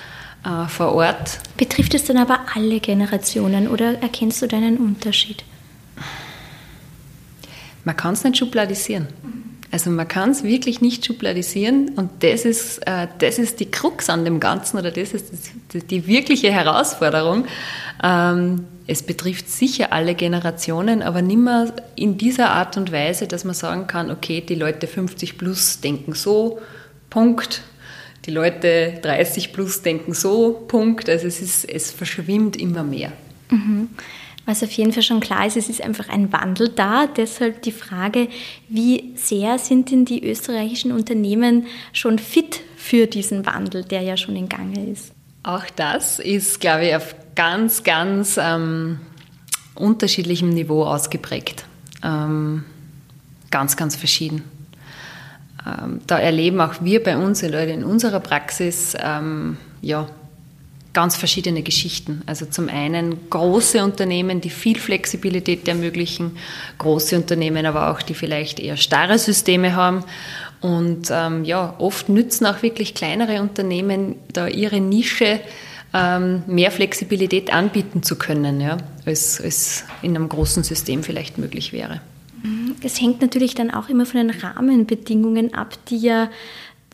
äh, vor Ort. Betrifft es dann aber alle Generationen oder erkennst du deinen Unterschied? Man kann es nicht schubladisieren. Also man kann es wirklich nicht schubladisieren und das ist, äh, das ist die Krux an dem Ganzen oder das ist das, die wirkliche Herausforderung. Ähm, es betrifft sicher alle Generationen, aber nimmer in dieser Art und Weise, dass man sagen kann, okay, die Leute 50 plus denken so, Punkt. Die Leute 30 plus denken so, Punkt. Also es, ist, es verschwimmt immer mehr. Mhm. Was auf jeden Fall schon klar ist, es ist einfach ein Wandel da. Deshalb die Frage, wie sehr sind denn die österreichischen Unternehmen schon fit für diesen Wandel, der ja schon in Gange ist? Auch das ist, glaube ich, auf ganz, ganz ähm, unterschiedlichem Niveau ausgeprägt. Ähm, ganz, ganz verschieden. Ähm, da erleben auch wir bei uns in unserer Praxis ähm, ja, ganz verschiedene Geschichten. Also zum einen große Unternehmen, die viel Flexibilität ermöglichen, große Unternehmen aber auch, die vielleicht eher starre Systeme haben. Und ähm, ja, oft nützen auch wirklich kleinere Unternehmen da ihre Nische, ähm, mehr Flexibilität anbieten zu können, ja, als, als in einem großen System vielleicht möglich wäre. Es hängt natürlich dann auch immer von den Rahmenbedingungen ab, die ja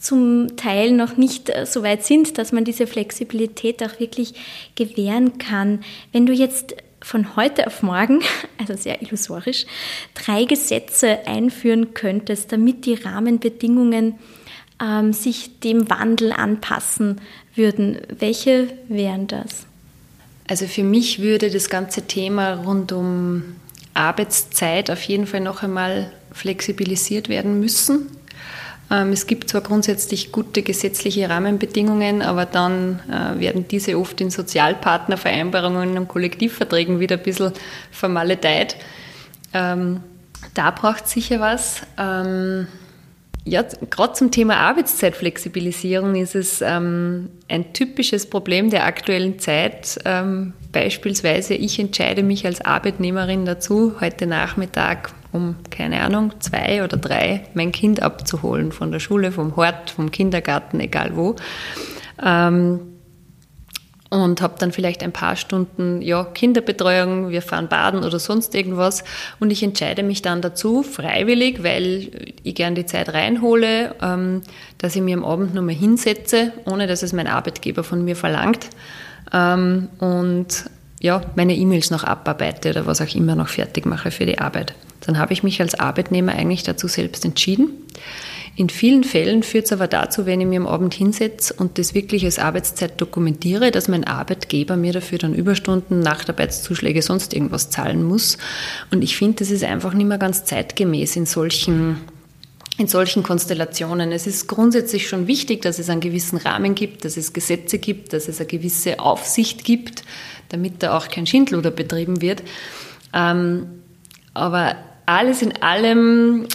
zum Teil noch nicht äh, so weit sind, dass man diese Flexibilität auch wirklich gewähren kann. Wenn du jetzt von heute auf morgen, also sehr illusorisch, drei Gesetze einführen könntest, damit die Rahmenbedingungen ähm, sich dem Wandel anpassen würden, welche wären das? Also für mich würde das ganze Thema rund um Arbeitszeit auf jeden Fall noch einmal flexibilisiert werden müssen. Ähm, es gibt zwar grundsätzlich gute gesetzliche Rahmenbedingungen, aber dann äh, werden diese oft in Sozialpartnervereinbarungen und Kollektivverträgen wieder ein bisschen vermaledeit. Ähm, da braucht es sicher was. Ja, gerade zum Thema Arbeitszeitflexibilisierung ist es ähm, ein typisches Problem der aktuellen Zeit. Ähm, beispielsweise, ich entscheide mich als Arbeitnehmerin dazu, heute Nachmittag um, keine Ahnung, zwei oder drei mein Kind abzuholen von der Schule, vom Hort, vom Kindergarten, egal wo. Ähm, und habe dann vielleicht ein paar Stunden ja, Kinderbetreuung, wir fahren baden oder sonst irgendwas und ich entscheide mich dann dazu, freiwillig, weil ich gern die Zeit reinhole, ähm, dass ich mir am Abend nochmal hinsetze, ohne dass es mein Arbeitgeber von mir verlangt. Ähm, und ja, meine E-Mails noch abarbeite oder was auch immer noch fertig mache für die Arbeit. Dann habe ich mich als Arbeitnehmer eigentlich dazu selbst entschieden. In vielen Fällen führt es aber dazu, wenn ich mir am Abend hinsetze und das wirklich als Arbeitszeit dokumentiere, dass mein Arbeitgeber mir dafür dann Überstunden, Nachtarbeitszuschläge, sonst irgendwas zahlen muss. Und ich finde, das ist einfach nicht mehr ganz zeitgemäß in solchen in solchen Konstellationen. Es ist grundsätzlich schon wichtig, dass es einen gewissen Rahmen gibt, dass es Gesetze gibt, dass es eine gewisse Aufsicht gibt, damit da auch kein Schindluder betrieben wird. Ähm, aber alles in allem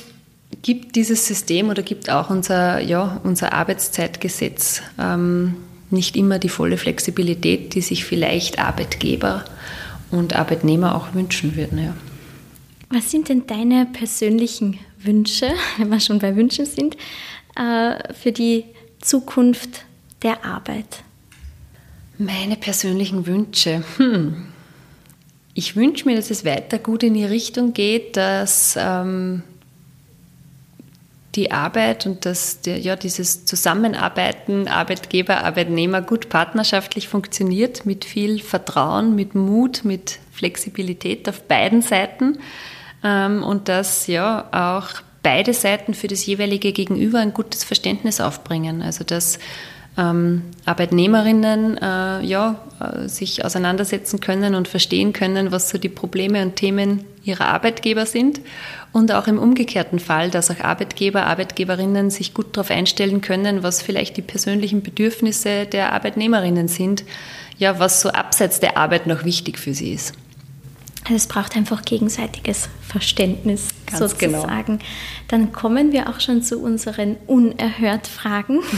gibt dieses System oder gibt auch unser, ja, unser Arbeitszeitgesetz ähm, nicht immer die volle Flexibilität, die sich vielleicht Arbeitgeber und Arbeitnehmer auch wünschen würden. Ja. Was sind denn deine persönlichen Wünsche, wenn wir schon bei Wünschen sind, äh, für die Zukunft der Arbeit? Meine persönlichen Wünsche. Hm. Ich wünsche mir, dass es weiter gut in die Richtung geht, dass ähm, die Arbeit und dass ja, dieses Zusammenarbeiten Arbeitgeber, Arbeitnehmer gut partnerschaftlich funktioniert, mit viel Vertrauen, mit Mut, mit Flexibilität auf beiden Seiten ähm, und dass ja auch beide Seiten für das jeweilige Gegenüber ein gutes Verständnis aufbringen. Also dass ähm, Arbeitnehmerinnen äh, ja, äh, sich auseinandersetzen können und verstehen können, was so die Probleme und Themen ihrer Arbeitgeber sind. Und auch im umgekehrten Fall, dass auch Arbeitgeber, Arbeitgeberinnen sich gut darauf einstellen können, was vielleicht die persönlichen Bedürfnisse der Arbeitnehmerinnen sind, ja, was so abseits der Arbeit noch wichtig für sie ist. Also es braucht einfach gegenseitiges Verständnis Ganz genau. sozusagen. Genau. Dann kommen wir auch schon zu unseren Unerhört-Fragen.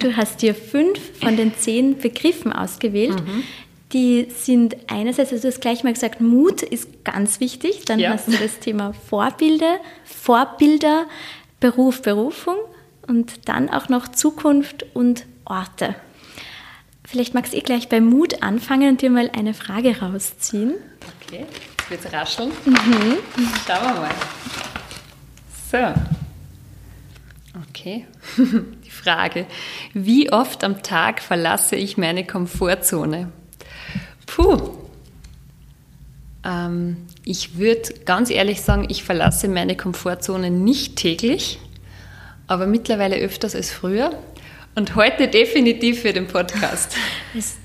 Du hast dir fünf von den zehn Begriffen ausgewählt. Mhm. Die sind einerseits, also du hast gleich mal gesagt, Mut ist ganz wichtig. Dann ja. hast du das Thema Vorbilder, Vorbilder, Beruf, Berufung und dann auch noch Zukunft und Orte. Vielleicht magst du eh gleich bei Mut anfangen und dir mal eine Frage rausziehen. Okay, jetzt wird es rascheln. Mhm. Schauen wir mal. So. Okay. Die Frage, wie oft am Tag verlasse ich meine Komfortzone? Puh. Ähm, ich würde ganz ehrlich sagen, ich verlasse meine Komfortzone nicht täglich, aber mittlerweile öfters als früher. Und heute definitiv für den Podcast.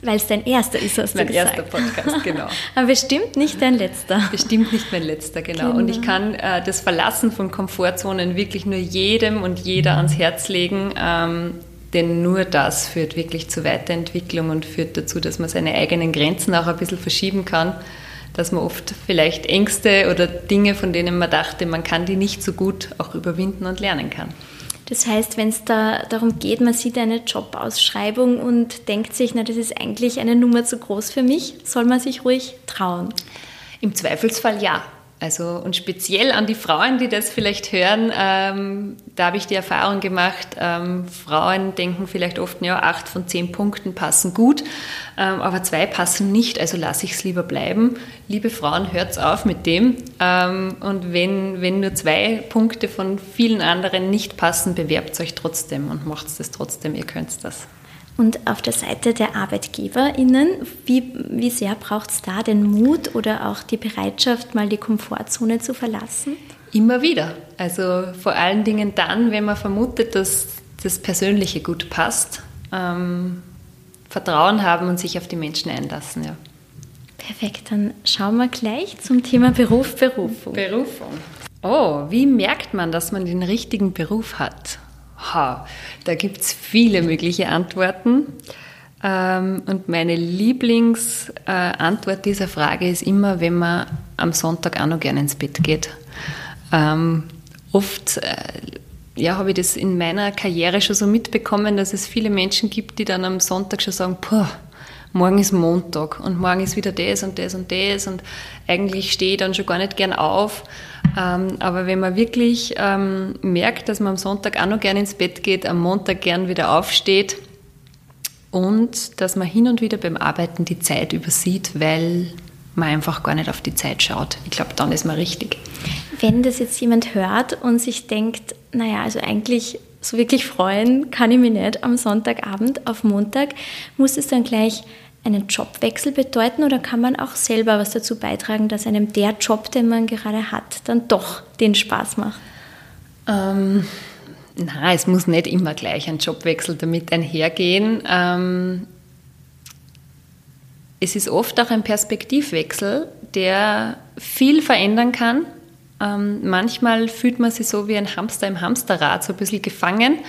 Weil es dein erster ist, hast mein du gesagt. Mein erster Podcast, genau. Aber bestimmt nicht dein letzter. Bestimmt nicht mein letzter, genau. genau. Und ich kann äh, das Verlassen von Komfortzonen wirklich nur jedem und jeder ans Herz legen, ähm, denn nur das führt wirklich zur Weiterentwicklung und führt dazu, dass man seine eigenen Grenzen auch ein bisschen verschieben kann, dass man oft vielleicht Ängste oder Dinge, von denen man dachte, man kann die nicht so gut, auch überwinden und lernen kann. Das heißt, wenn es da darum geht, man sieht eine Jobausschreibung und denkt sich, na, das ist eigentlich eine Nummer zu groß für mich, soll man sich ruhig trauen. Im Zweifelsfall ja. Also und speziell an die Frauen, die das vielleicht hören, ähm, da habe ich die Erfahrung gemacht, ähm, Frauen denken vielleicht oft, ja, acht von zehn Punkten passen gut, ähm, aber zwei passen nicht, also lasse ich es lieber bleiben. Liebe Frauen, hört auf mit dem. Ähm, und wenn, wenn nur zwei Punkte von vielen anderen nicht passen, bewerbt euch trotzdem und macht es trotzdem, ihr könnt das. Und auf der Seite der ArbeitgeberInnen, wie, wie sehr braucht es da den Mut oder auch die Bereitschaft, mal die Komfortzone zu verlassen? Immer wieder. Also vor allen Dingen dann, wenn man vermutet, dass das Persönliche gut passt. Ähm, Vertrauen haben und sich auf die Menschen einlassen, ja. Perfekt, dann schauen wir gleich zum Thema Beruf, Berufung. Berufung. Oh, wie merkt man, dass man den richtigen Beruf hat? Ha, da gibt es viele mögliche Antworten. Ähm, und meine Lieblingsantwort dieser Frage ist immer, wenn man am Sonntag auch noch gerne ins Bett geht. Ähm, oft äh, ja, habe ich das in meiner Karriere schon so mitbekommen, dass es viele Menschen gibt, die dann am Sonntag schon sagen, Puh, morgen ist Montag und morgen ist wieder das und das und das und eigentlich stehe ich dann schon gar nicht gern auf. Ähm, aber wenn man wirklich ähm, merkt, dass man am Sonntag auch noch gern ins Bett geht, am Montag gern wieder aufsteht und dass man hin und wieder beim Arbeiten die Zeit übersieht, weil man einfach gar nicht auf die Zeit schaut. Ich glaube, dann ist man richtig. Wenn das jetzt jemand hört und sich denkt, naja, also eigentlich so wirklich freuen kann ich mich nicht am Sonntagabend auf Montag. Muss es dann gleich einen Jobwechsel bedeuten oder kann man auch selber was dazu beitragen, dass einem der Job, den man gerade hat, dann doch den Spaß macht? Ähm, na, es muss nicht immer gleich ein Jobwechsel damit einhergehen. Ähm, es ist oft auch ein Perspektivwechsel, der viel verändern kann. Ähm, manchmal fühlt man sich so wie ein Hamster im Hamsterrad, so ein bisschen gefangen.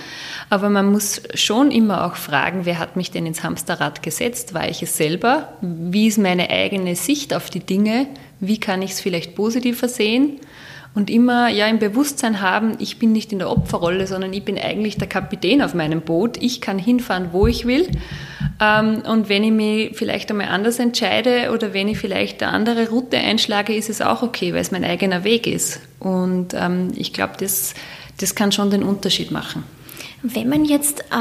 Aber man muss schon immer auch fragen, wer hat mich denn ins Hamsterrad gesetzt? War ich es selber? Wie ist meine eigene Sicht auf die Dinge? Wie kann ich es vielleicht positiver sehen? Und immer ja im Bewusstsein haben, ich bin nicht in der Opferrolle, sondern ich bin eigentlich der Kapitän auf meinem Boot. Ich kann hinfahren, wo ich will. Ähm, und wenn ich mich vielleicht einmal anders entscheide oder wenn ich vielleicht eine andere Route einschlage, ist es auch okay, weil es mein eigener Weg ist. Und ähm, ich glaube, das, das kann schon den Unterschied machen. Wenn man jetzt äh,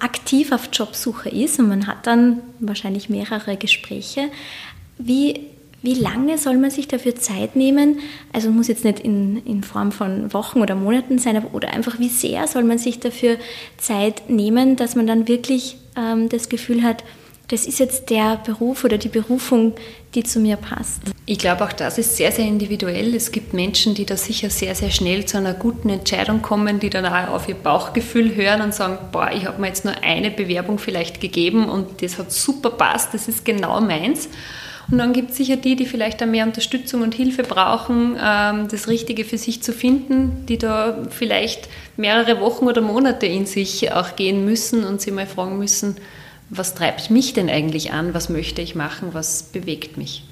aktiv auf Jobsuche ist und man hat dann wahrscheinlich mehrere Gespräche, wie wie lange soll man sich dafür Zeit nehmen? Also muss jetzt nicht in, in Form von Wochen oder Monaten sein, aber, oder einfach wie sehr soll man sich dafür Zeit nehmen, dass man dann wirklich ähm, das Gefühl hat, das ist jetzt der Beruf oder die Berufung, die zu mir passt. Ich glaube, auch das ist sehr, sehr individuell. Es gibt Menschen, die da sicher sehr, sehr schnell zu einer guten Entscheidung kommen, die dann auch auf ihr Bauchgefühl hören und sagen, boah, ich habe mir jetzt nur eine Bewerbung vielleicht gegeben und das hat super passt, das ist genau meins. Und dann gibt es sicher die, die vielleicht da mehr Unterstützung und Hilfe brauchen, ähm, das Richtige für sich zu finden, die da vielleicht mehrere Wochen oder Monate in sich auch gehen müssen und sich mal fragen müssen, was treibt mich denn eigentlich an, was möchte ich machen, was bewegt mich.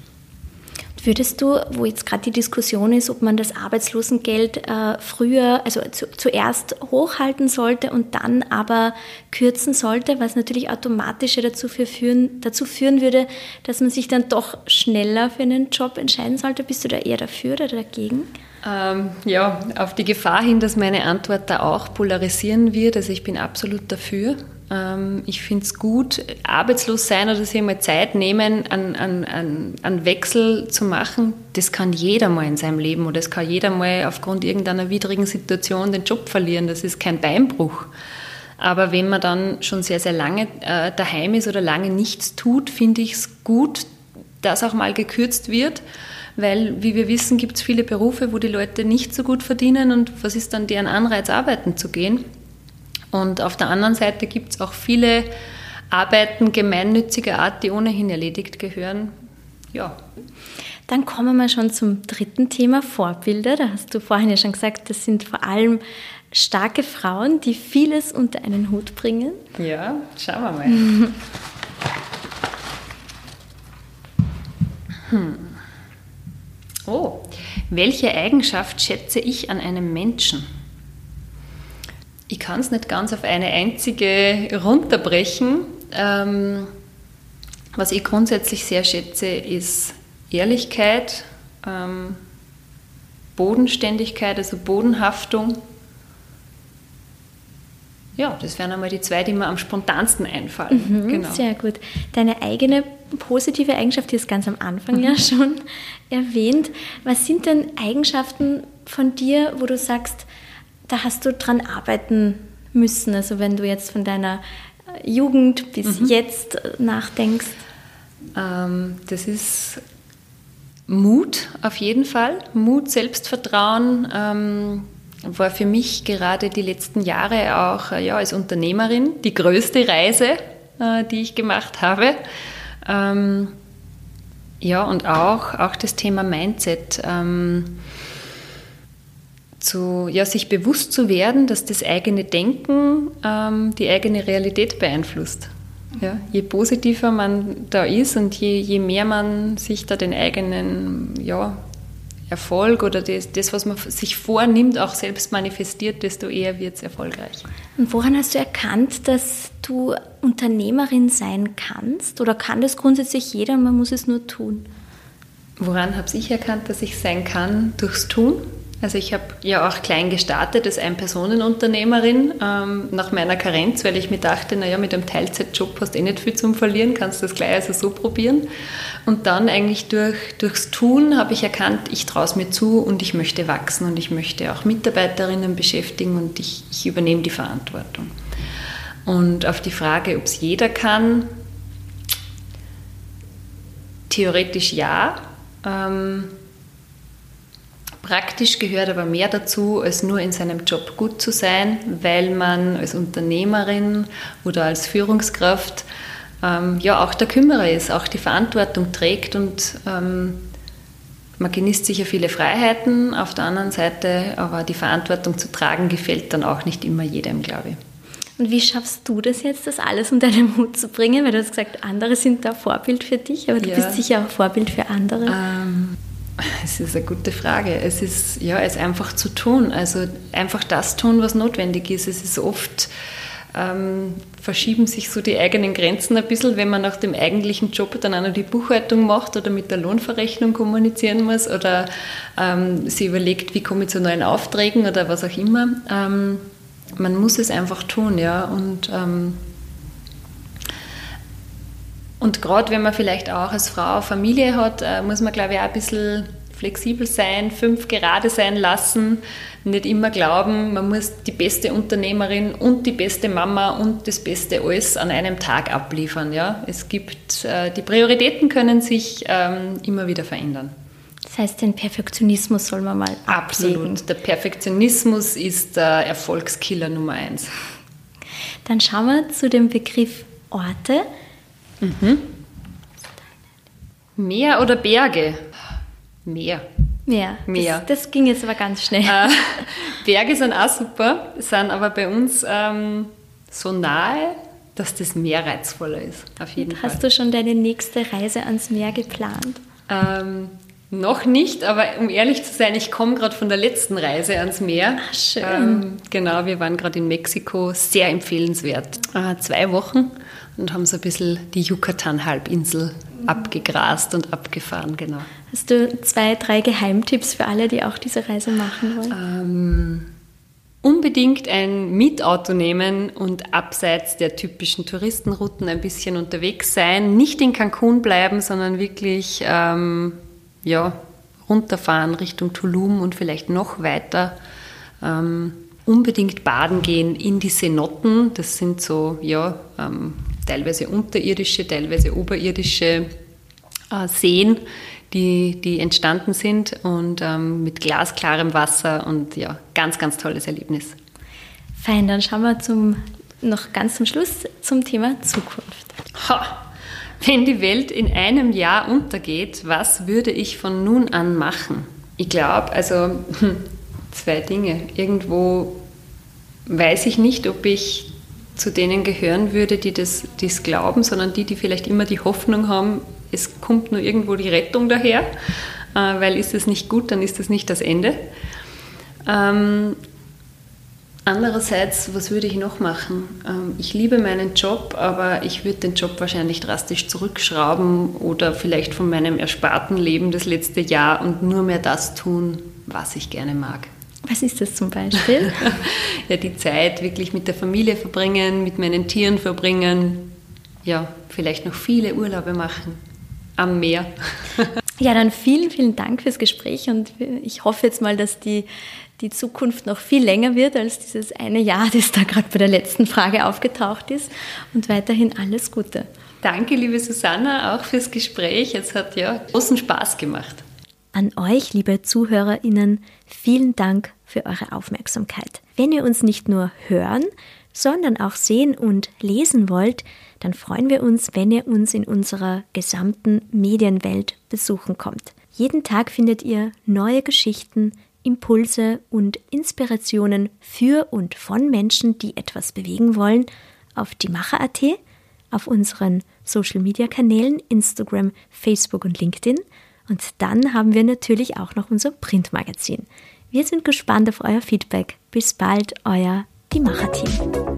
Würdest du, wo jetzt gerade die Diskussion ist, ob man das Arbeitslosengeld äh, früher, also zu, zuerst hochhalten sollte und dann aber kürzen sollte, was natürlich automatisch dazu führen, dazu führen würde, dass man sich dann doch schneller für einen Job entscheiden sollte? Bist du da eher dafür oder dagegen? Ähm, ja, auf die Gefahr hin, dass meine Antwort da auch polarisieren wird. Also ich bin absolut dafür. Ähm, ich finde es gut, arbeitslos sein oder sich mal Zeit nehmen, einen, einen, einen Wechsel zu machen. Das kann jeder mal in seinem Leben oder das kann jeder mal aufgrund irgendeiner widrigen Situation den Job verlieren. Das ist kein Beinbruch. Aber wenn man dann schon sehr, sehr lange äh, daheim ist oder lange nichts tut, finde ich es gut, dass auch mal gekürzt wird. Weil, wie wir wissen, gibt es viele Berufe, wo die Leute nicht so gut verdienen und was ist dann deren Anreiz, arbeiten zu gehen? Und auf der anderen Seite gibt es auch viele Arbeiten gemeinnütziger Art, die ohnehin erledigt gehören. Ja. Dann kommen wir schon zum dritten Thema, Vorbilder. Da hast du vorhin ja schon gesagt, das sind vor allem starke Frauen, die vieles unter einen Hut bringen. Ja, schauen wir mal. hm. Oh, welche Eigenschaft schätze ich an einem Menschen? Ich kann es nicht ganz auf eine einzige runterbrechen. Ähm, was ich grundsätzlich sehr schätze, ist Ehrlichkeit, ähm, Bodenständigkeit, also Bodenhaftung. Ja, das wären einmal die zwei, die mir am spontansten einfallen. Mhm, genau. Sehr gut. Deine eigene positive Eigenschaft, die ist ganz am Anfang mhm. ja schon erwähnt. Was sind denn Eigenschaften von dir, wo du sagst, da hast du dran arbeiten müssen? Also wenn du jetzt von deiner äh, Jugend bis mhm. jetzt äh, nachdenkst? Ähm, das ist Mut auf jeden Fall. Mut, Selbstvertrauen ähm, war für mich gerade die letzten Jahre auch äh, ja, als Unternehmerin die größte Reise, äh, die ich gemacht habe. Ähm, ja, und auch, auch das Thema Mindset. Ähm, zu, ja, sich bewusst zu werden, dass das eigene Denken ähm, die eigene Realität beeinflusst. Ja, je positiver man da ist und je, je mehr man sich da den eigenen ja, Erfolg oder das, das, was man sich vornimmt, auch selbst manifestiert, desto eher wird es erfolgreich. Und woran hast du erkannt, dass du Unternehmerin sein kannst? Oder kann das grundsätzlich jeder, man muss es nur tun? Woran habe ich erkannt, dass ich sein kann? Durchs Tun Also ich habe ja auch klein gestartet als Ein-Personen-Unternehmerin ähm, nach meiner Karenz, weil ich mir dachte, naja, mit einem Teilzeitjob hast du eh nicht viel zum Verlieren, kannst du das gleich also so probieren. Und dann eigentlich durch, durchs Tun habe ich erkannt, ich traue es mir zu und ich möchte wachsen und ich möchte auch Mitarbeiterinnen beschäftigen und ich, ich übernehme die Verantwortung. Und auf die Frage, ob es jeder kann, theoretisch ja. Ähm, Praktisch gehört aber mehr dazu, als nur in seinem Job gut zu sein, weil man als Unternehmerin oder als Führungskraft ähm, ja auch der Kümmerer ist, auch die Verantwortung trägt und ähm, man genießt sicher viele Freiheiten, auf der anderen Seite aber die Verantwortung zu tragen gefällt dann auch nicht immer jedem, glaube ich. Und wie schaffst du das jetzt, das alles unter den Hut zu bringen? Weil du hast gesagt, andere sind da Vorbild für dich, aber du ja. bist sicher auch Vorbild für andere. Ähm, es ist eine gute Frage. Es ist, ja, es einfach zu tun. Also einfach das tun, was notwendig ist. Es ist oft, ähm, verschieben sich so die eigenen Grenzen ein bisschen, wenn man nach dem eigentlichen Job dann auch noch die Buchhaltung macht oder mit der Lohnverrechnung kommunizieren muss oder ähm, sie überlegt, wie komme ich zu neuen Aufträgen oder was auch immer. Ähm, man muss es einfach tun, ja. Und ähm, und gerade wenn man vielleicht auch als Frau Familie hat, äh, muss man, glaube ich, auch ein bisschen flexibel sein, fünf gerade sein lassen, nicht immer glauben, man muss die beste Unternehmerin und die beste Mama und das beste alles an einem Tag abliefern. Ja? Es gibt, äh, die Prioritäten können sich ähm, immer wieder verändern. Das heißt, den Perfektionismus soll man mal ablegen. Absolut. Der Perfektionismus ist der Erfolgskiller Nummer eins. Dann schauen wir zu dem Begriff Orte. Mhm. Meer oder Berge? Meer. Meer. Meer. Das, das ging jetzt aber ganz schnell. Äh, Berge sind auch super, sind aber bei uns ähm, so nahe, dass das Meer reizvoller ist. Auf jeden Fall. Hast du schon deine nächste Reise ans Meer geplant? Ähm, noch nicht, aber um ehrlich zu sein, ich komme gerade von der letzten Reise ans Meer. Ach, schön. Ähm, genau, wir waren gerade in Mexiko, sehr empfehlenswert. Äh, zwei Wochen und haben so ein bisschen die Yucatan-Halbinsel abgegrast und abgefahren, genau. Hast du zwei, drei Geheimtipps für alle, die auch diese Reise machen wollen? Ähm, unbedingt ein Mietauto nehmen und abseits der typischen Touristenrouten ein bisschen unterwegs sein. Nicht in Cancun bleiben, sondern wirklich ähm, ja, runterfahren Richtung Tulum und vielleicht noch weiter. Ähm, unbedingt baden gehen in die Cenoten. Das sind so ja, ähm, teilweise unterirdische, teilweise oberirdische äh, Seen, die, die entstanden sind und ähm, mit glasklarem Wasser und ja, ganz, ganz tolles Erlebnis. Fein, dann schauen wir zum, noch ganz zum Schluss zum Thema Zukunft. Ha. Wenn die Welt in einem Jahr untergeht, was würde ich von nun an machen? Ich glaube, also zwei Dinge. Irgendwo weiß ich nicht, ob ich zu denen gehören würde, die das die's glauben, sondern die, die vielleicht immer die Hoffnung haben, es kommt nur irgendwo die Rettung daher, äh, weil ist es nicht gut, dann ist es nicht das Ende. Ähm, andererseits, was würde ich noch machen? Ähm, ich liebe meinen Job, aber ich würde den Job wahrscheinlich drastisch zurückschrauben oder vielleicht von meinem ersparten Leben das letzte Jahr und nur mehr das tun, was ich gerne mag. Was ist das zum Beispiel? ja, die Zeit wirklich mit der Familie verbringen, mit meinen Tieren verbringen, ja, vielleicht noch viele Urlaube machen am Meer. ja, dann vielen, vielen Dank fürs Gespräch und ich hoffe jetzt mal, dass die, die Zukunft noch viel länger wird als dieses eine Jahr, das da gerade bei der letzten Frage aufgetaucht ist und weiterhin alles Gute. Danke, liebe Susanna, auch fürs Gespräch. Es hat ja großen Spaß gemacht. An euch, liebe ZuhörerInnen, vielen Dank für eure Aufmerksamkeit. Wenn ihr uns nicht nur hören, sondern auch sehen und lesen wollt, dann freuen wir uns, wenn ihr uns in unserer gesamten Medienwelt besuchen kommt. Jeden Tag findet ihr neue Geschichten, Impulse und Inspirationen für und von Menschen, die etwas bewegen wollen, auf die Macher.at, auf unseren Social Media Kanälen Instagram, Facebook und LinkedIn. Und dann haben wir natürlich auch noch unser Printmagazin. Wir sind gespannt auf euer Feedback. Bis bald, euer Die Macher Team.